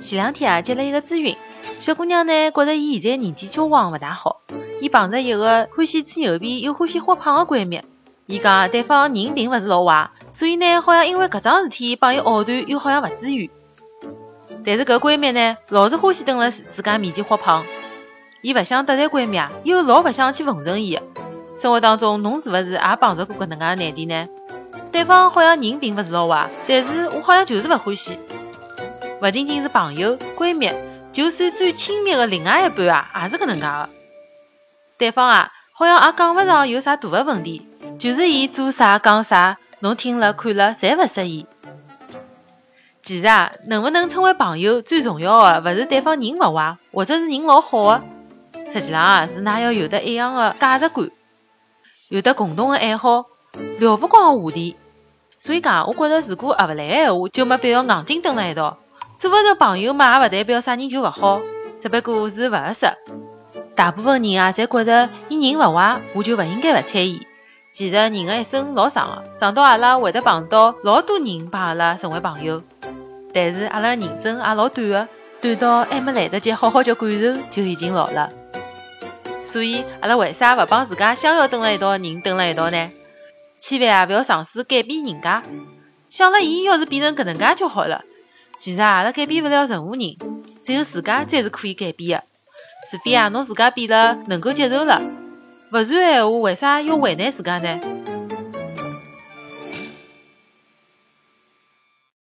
前两天啊，接了一个咨询，小姑娘呢，觉着伊现在人际交往勿大好。伊碰着一个欢喜吹牛逼又欢喜花胖个闺蜜，伊讲对方人并勿是老坏，所以呢，好像因为搿桩事体帮伊拗断，又好像勿至于。但是搿闺蜜呢，老是欢喜蹲辣自家面前花胖，伊勿想得罪闺蜜啊，又老勿想去奉承伊。生活当中侬是勿是也碰着过搿能介难题呢？对方好像人并勿是老坏，但是我好像就是勿欢喜。勿仅仅是朋友、闺蜜，就算最亲密的另外一半啊，也是搿能介个。对方啊，好像也讲勿上有啥大的问题，就是伊做啥讲啥，侬听了看了侪勿适意。其实啊，能勿能称为朋友，最重要的勿是对方人勿坏，或者是人老好个，实际上啊，是㑚要有得一样的价值观，有得共同的爱好，聊勿光个话题。所以讲，我觉着如果合勿来个闲话，就没必要硬劲蹲辣一道。做勿成朋友嘛，也勿代表啥人就勿好，只不过是勿合适。大部分人啊，侪觉着伊人勿坏，我就勿应该勿睬伊。其实人的一生老长个，长到阿拉会得碰到老多人帮阿拉成为朋友，但是阿拉人生也老短个，短到还没来得及好好叫感受，就已经老了。所以阿拉为啥勿帮自家想要蹲辣一道个人蹲辣一道呢？千万啊，勿要尝试改变人家，想了伊要是变成搿能介就好了。其实，阿拉改变勿了任何人，只有自家才是可以改变的。除非啊，侬自家变得能够接受了，勿然的闲话，为啥要为难自家呢？